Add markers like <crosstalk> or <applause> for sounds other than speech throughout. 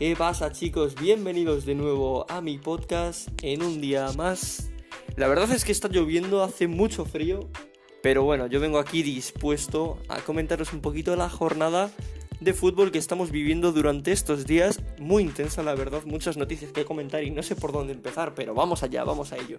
¿Qué pasa chicos? Bienvenidos de nuevo a mi podcast en un día más. La verdad es que está lloviendo, hace mucho frío, pero bueno, yo vengo aquí dispuesto a comentaros un poquito la jornada de fútbol que estamos viviendo durante estos días. Muy intensa, la verdad, muchas noticias que comentar y no sé por dónde empezar, pero vamos allá, vamos a ello.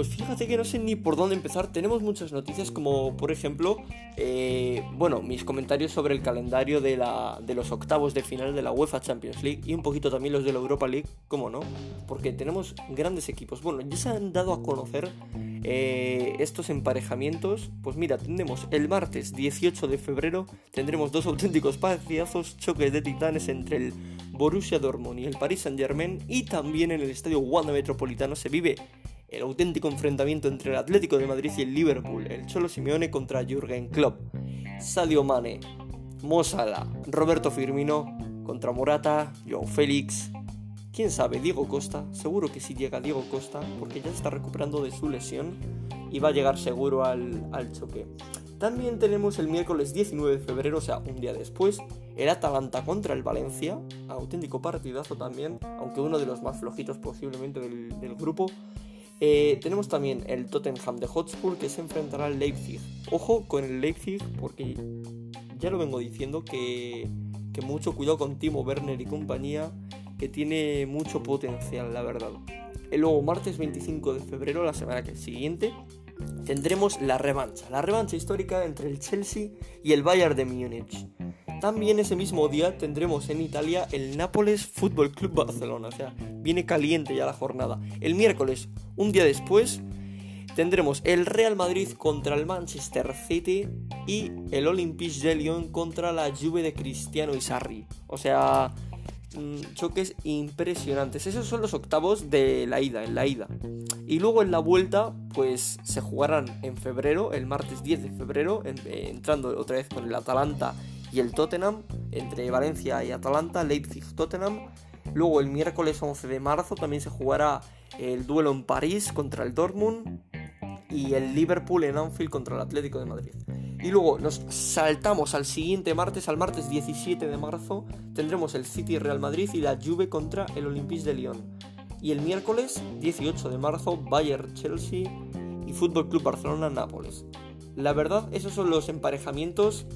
Pues fíjate que no sé ni por dónde empezar. Tenemos muchas noticias como por ejemplo, eh, bueno, mis comentarios sobre el calendario de, la, de los octavos de final de la UEFA Champions League y un poquito también los de la Europa League, ¿cómo no? Porque tenemos grandes equipos. Bueno, ya se han dado a conocer eh, estos emparejamientos. Pues mira, tendremos el martes 18 de febrero, tendremos dos auténticos partidazos, choques de titanes entre el Borussia Dortmund y el Paris Saint Germain y también en el estadio Wanda Metropolitano se vive el auténtico enfrentamiento entre el Atlético de Madrid y el Liverpool, el Cholo Simeone contra Jürgen Klopp, Sadio Mane, Mo Roberto Firmino contra Morata, Joao Félix, quién sabe, Diego Costa, seguro que sí llega Diego Costa porque ya está recuperando de su lesión y va a llegar seguro al, choque. También tenemos el miércoles 19 de febrero, o sea, un día después, el Atalanta contra el Valencia, auténtico partidazo también, aunque uno de los más flojitos posiblemente del grupo. Eh, tenemos también el Tottenham de Hotspur que se enfrentará al Leipzig. Ojo con el Leipzig porque ya lo vengo diciendo que, que mucho cuidado con Timo Werner y compañía que tiene mucho potencial, la verdad. El luego martes 25 de febrero, la semana que siguiente, tendremos la revancha, la revancha histórica entre el Chelsea y el Bayern de Múnich. También ese mismo día tendremos en Italia el Nápoles Fútbol Club Barcelona, o sea, viene caliente ya la jornada. El miércoles, un día después, tendremos el Real Madrid contra el Manchester City y el Olympique de Lyon contra la Juve de Cristiano Sarri. O sea, mm, choques impresionantes. Esos son los octavos de la ida, en la ida. Y luego en la vuelta, pues se jugarán en febrero, el martes 10 de febrero, eh, entrando otra vez con el Atalanta y el Tottenham, entre Valencia y Atalanta, Leipzig-Tottenham. Luego el miércoles 11 de marzo también se jugará el duelo en París contra el Dortmund y el Liverpool en Anfield contra el Atlético de Madrid. Y luego nos saltamos al siguiente martes, al martes 17 de marzo, tendremos el City Real Madrid y la Juve contra el Olympique de Lyon. Y el miércoles 18 de marzo, Bayern Chelsea y Fútbol Club Barcelona Nápoles. La verdad, esos son los emparejamientos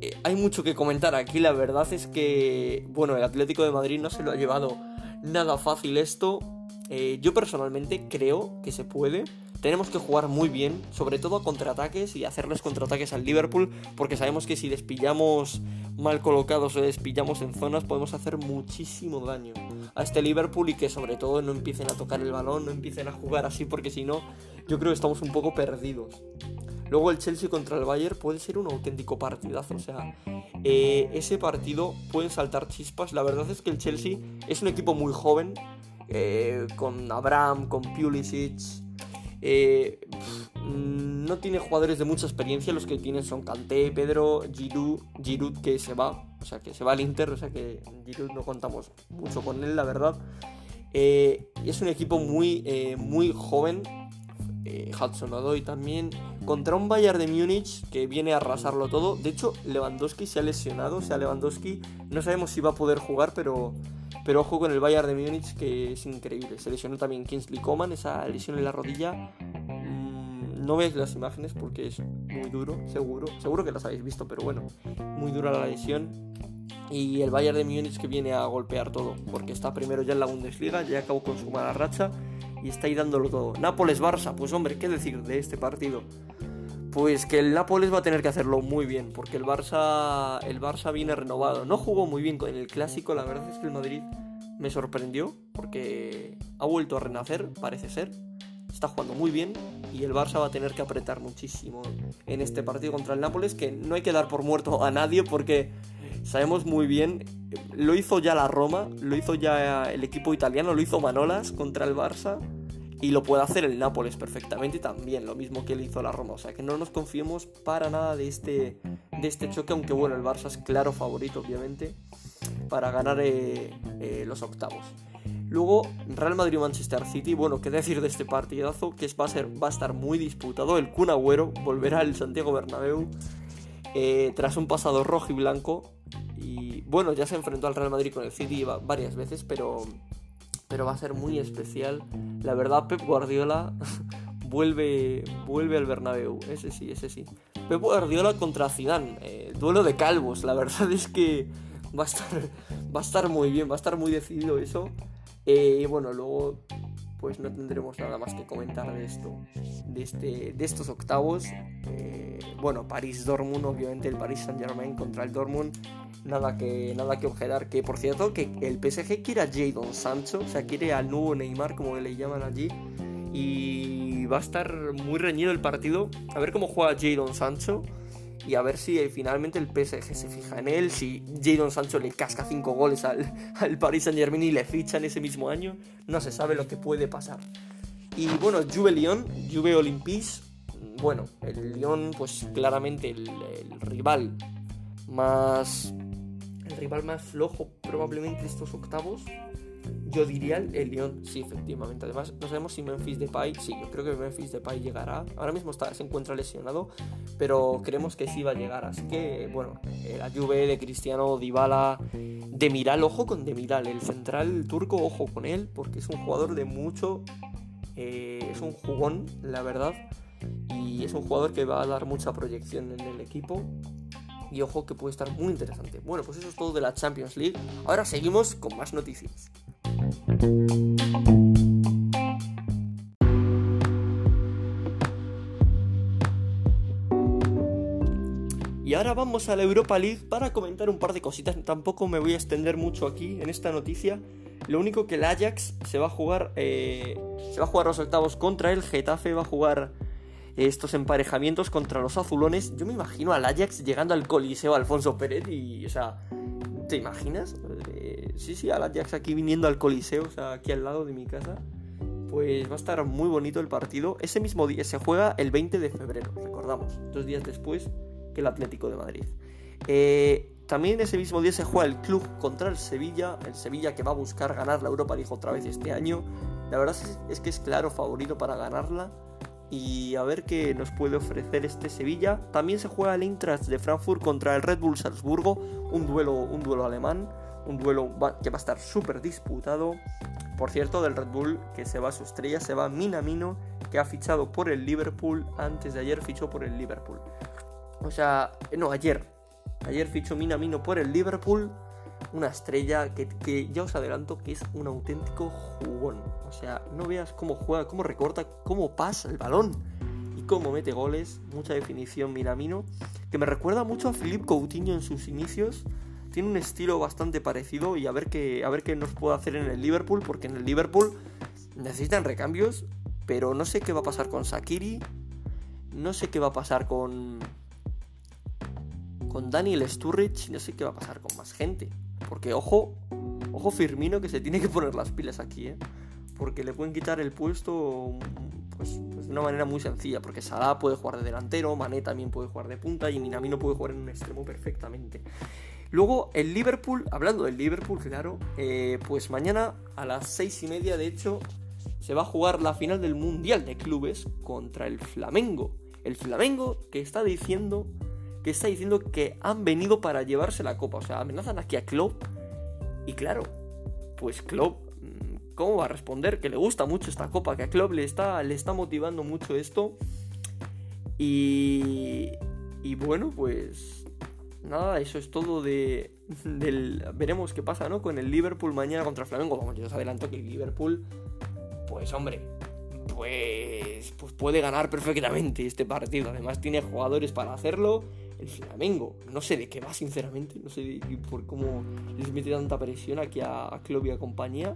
eh, hay mucho que comentar aquí. La verdad es que, bueno, el Atlético de Madrid no se lo ha llevado nada fácil esto. Eh, yo personalmente creo que se puede. Tenemos que jugar muy bien, sobre todo a contraataques y hacerles contraataques al Liverpool, porque sabemos que si despillamos mal colocados o despillamos en zonas podemos hacer muchísimo daño a este Liverpool y que sobre todo no empiecen a tocar el balón, no empiecen a jugar así, porque si no, yo creo que estamos un poco perdidos. Luego el Chelsea contra el Bayern puede ser un auténtico partidazo. O sea, eh, ese partido pueden saltar chispas. La verdad es que el Chelsea es un equipo muy joven. Eh, con Abraham, con Pulisic. Eh, no tiene jugadores de mucha experiencia. Los que tienen son Kanté, Pedro, Giroud, Giroud que se va. O sea, que se va al Inter. O sea, que Giroud no contamos mucho con él, la verdad. es un equipo muy, muy joven eh, Hudson Odoi también, contra un Bayern de Múnich que viene a arrasarlo todo. De hecho, Lewandowski se ha lesionado, o sea, Lewandowski no sabemos si va a poder jugar, pero, pero ojo con el Bayern de Múnich que es increíble. Se lesionó también Kingsley Coman, esa lesión en la rodilla. Mm, no veis las imágenes porque es muy duro, seguro. Seguro que las habéis visto, pero bueno, muy dura la lesión. Y el Bayern de Múnich que viene a golpear todo, porque está primero ya en la Bundesliga, ya acabó con su mala racha y está ahí dándolo todo. Nápoles-Barça, pues hombre, ¿qué decir de este partido? Pues que el Nápoles va a tener que hacerlo muy bien, porque el Barça, el Barça viene renovado. No jugó muy bien con el clásico, la verdad es que el Madrid me sorprendió, porque ha vuelto a renacer, parece ser. Está jugando muy bien y el Barça va a tener que apretar muchísimo en este partido contra el Nápoles, que no hay que dar por muerto a nadie porque sabemos muy bien, lo hizo ya la Roma, lo hizo ya el equipo italiano, lo hizo Manolas contra el Barça y lo puede hacer el Nápoles perfectamente también, lo mismo que le hizo la Roma. O sea que no nos confiemos para nada de este, de este choque, aunque bueno, el Barça es claro favorito, obviamente. para ganar eh, eh, los octavos. Luego, Real Madrid-Manchester City, bueno, qué decir de este partidazo, que va, a ser, va a estar muy disputado. El Kun Agüero volverá al Santiago Bernabéu eh, tras un pasado rojo y blanco. Y bueno, ya se enfrentó al Real Madrid con el City varias veces, pero, pero va a ser muy especial. La verdad, Pep Guardiola <laughs> vuelve, vuelve al Bernabéu, ese sí, ese sí. Pep Guardiola contra Zidane, eh, duelo de calvos, la verdad <laughs> es que va a estar, va a estar muy bien, va a estar muy decidido eso. Eh, y bueno, luego pues no tendremos nada más que comentar de esto, de, este, de estos octavos. Eh, bueno, París-Dortmund, obviamente el Paris Saint-Germain contra el Dortmund. Nada que, nada que objetar, que por cierto que el PSG quiere a Jadon Sancho, o sea, quiere al nuevo Neymar, como le llaman allí. Y va a estar muy reñido el partido. A ver cómo juega Jadon Sancho y a ver si finalmente el PSG se fija en él, si Jadon Sancho le casca 5 goles al, <laughs> al Paris Saint Germain y le fichan ese mismo año, no se sabe lo que puede pasar. Y bueno, Juve Lyon, Juve Olympique, bueno, el Lyon pues claramente el, rival más el rival más flojo probablemente estos octavos yo diría el, Lyon, sí, efectivamente. Además, no sabemos si Memphis Depay, sí, yo creo que Memphis Depay llegará. Ahora mismo está, se encuentra lesionado, pero creemos que sí va a llegar. Así que, bueno, eh, la Juve de Cristiano, Dybala, Demiral, ojo con Demiral, el central turco, ojo con él, porque es un jugador de mucho, eh, es un jugón, la verdad, y es un jugador que va a dar mucha proyección en el equipo y ojo que puede estar muy interesante. Bueno, pues eso es todo de la Champions League. Ahora seguimos con más noticias. Y ahora vamos a la Europa League para comentar un par de cositas. Tampoco me voy a extender mucho aquí en esta noticia. Lo único que el Ajax se va a jugar, eh, se va a jugar los octavos contra el Getafe, va a jugar estos emparejamientos contra los azulones. Yo me imagino al Ajax llegando al Coliseo Alfonso Pérez y, o sea, ¿te imaginas? Sí, sí, Ajax aquí viniendo al Coliseo, o sea, aquí al lado de mi casa. Pues va a estar muy bonito el partido. Ese mismo día se juega el 20 de febrero, recordamos, dos días después que el Atlético de Madrid. Eh, también ese mismo día se juega el club contra el Sevilla, el Sevilla que va a buscar ganar la Europa League otra vez este año. La verdad es que es claro favorito para ganarla y a ver qué nos puede ofrecer este Sevilla. También se juega el Eintracht de Frankfurt contra el Red Bull Salzburgo, un duelo, un duelo alemán, un duelo que va a estar súper disputado. Por cierto, del Red Bull que se va a su estrella, se va Minamino, que ha fichado por el Liverpool, antes de ayer fichó por el Liverpool. O sea, no, ayer. Ayer fichó Minamino por el Liverpool una estrella que, ya os adelanto que es un auténtico jugón. O sea, no veas cómo juega, cómo recorta, cómo pasa el balón y cómo mete goles. Mucha definición Minamino, que me recuerda mucho a Philippe Coutinho en sus inicios. Tiene un estilo bastante parecido y a ver qué, a ver qué nos puede hacer en el Liverpool, porque en el Liverpool necesitan recambios, pero no sé qué va a pasar con Sakiri, no sé qué va a pasar con con Daniel Sturridge, no sé qué va a pasar con más gente. Porque ojo, ojo Firmino que se tiene que poner las pilas aquí, ¿eh? Porque le pueden quitar el puesto pues, pues, de una manera muy sencilla. Porque Salah puede jugar de delantero, Mané también puede jugar de punta y Minamino puede jugar en un extremo perfectamente. Luego el Liverpool, hablando del Liverpool, claro, eh, pues mañana a las seis y media, de hecho, se va a jugar la final del Mundial de Clubes contra el Flamengo. El Flamengo que está diciendo que está diciendo que han venido para llevarse la copa. O sea, amenazan aquí a Klopp. Y claro, pues Klopp, mm, ¿cómo va a responder? Que le gusta mucho esta copa, que a Klopp le está, le está motivando mucho esto. Y, y bueno, pues nada, eso es todo de, del... Veremos qué pasa, ¿no? Con el Liverpool mañana contra Flamengo. Vamos, yo os adelanto que el Liverpool, pues hombre, pues, pues puede ganar perfectamente este partido. Además tiene jugadores para hacerlo el Flamengo. No sé de qué va, sinceramente. No sé por cómo les mete tanta presión aquí a, a y a compañía.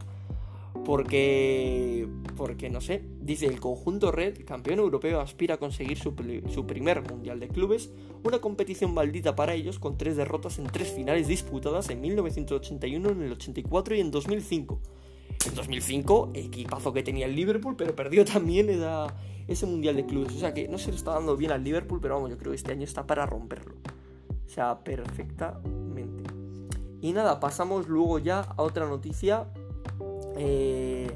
Porque, porque, no sé, dice el conjunto Red, campeón europeo, aspira a conseguir su, su, primer Mundial de Clubes, una competición maldita para ellos con tres derrotas en tres finales disputadas en 1981, en el 84 y en 2005. En 2005, equipazo que tenía el Liverpool, pero perdió también ese Mundial de Clubes. O sea que no se le está dando bien al Liverpool, pero vamos, yo creo que este año está para romperlo. O sea, perfectamente. Y nada, pasamos luego ya a otra noticia. Eh,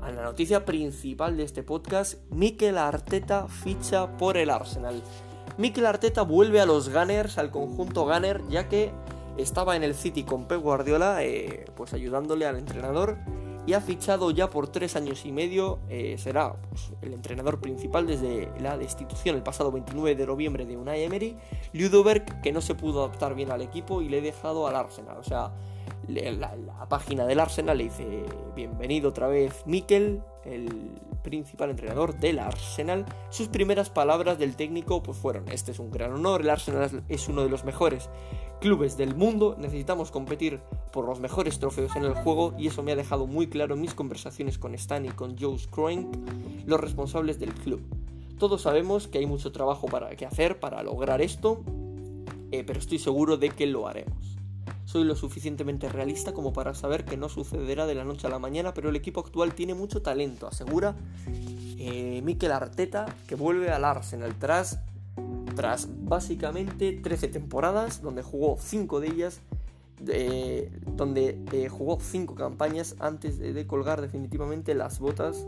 a la noticia principal de este podcast. Mikel Arteta ficha por el Arsenal. Mikel Arteta vuelve a los Gunners, al conjunto Gunner, ya que estaba en el City con Pep Guardiola, eh, pues ayudándole al entrenador y ha fichado ya por tres años y medio, eh, será pues, el entrenador principal desde la destitución el pasado 29 de noviembre de Unai Emery, Ludoberg que no se pudo adaptar bien al equipo y le he dejado al Arsenal, o sea, la, página del Arsenal le dice bienvenido otra vez Mikel, el principal entrenador del Arsenal. Sus primeras palabras del técnico pues fueron, este es un gran honor, el Arsenal es uno de los mejores clubes del mundo, necesitamos competir por los mejores trofeos en el juego y eso me ha dejado muy claro en mis conversaciones con Stan y con Joe Scroink, los responsables del club. Todos sabemos que hay mucho trabajo para que hacer para lograr esto, eh, pero estoy seguro de que lo haremos. Soy lo suficientemente realista como para saber que no sucederá de la noche a la mañana, pero el equipo actual tiene mucho talento, asegura eh, Mikel Arteta, que vuelve al Arsenal tras, tras básicamente 13 temporadas, donde jugó 5 de ellas, donde eh, jugó 5 campañas antes de, colgar definitivamente las botas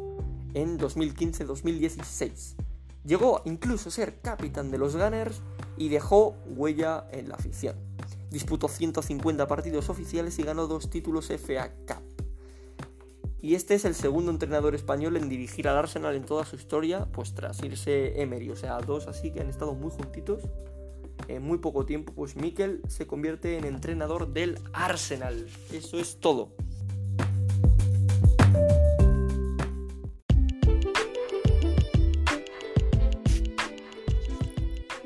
en 2015-2016. Llegó incluso a ser capitán de los Gunners y dejó huella en la afición. Disputó 150 partidos oficiales y ganó dos títulos FA Cup. Y este es el segundo entrenador español en dirigir al Arsenal en toda su historia, pues tras irse Emery, o sea, dos así que han estado muy juntitos. En muy poco tiempo, pues Mikel se convierte en entrenador del Arsenal. Eso es todo.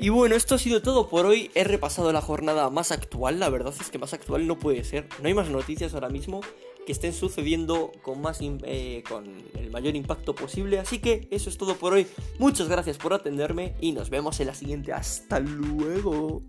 Y bueno, esto ha sido todo por hoy. He repasado la jornada más actual. La verdad es que más actual no puede ser. No hay más noticias ahora mismo que estén sucediendo con, más, eh, con el mayor impacto posible. Así que eso es todo por hoy. Muchas gracias por atenderme y nos vemos en la siguiente. Hasta luego.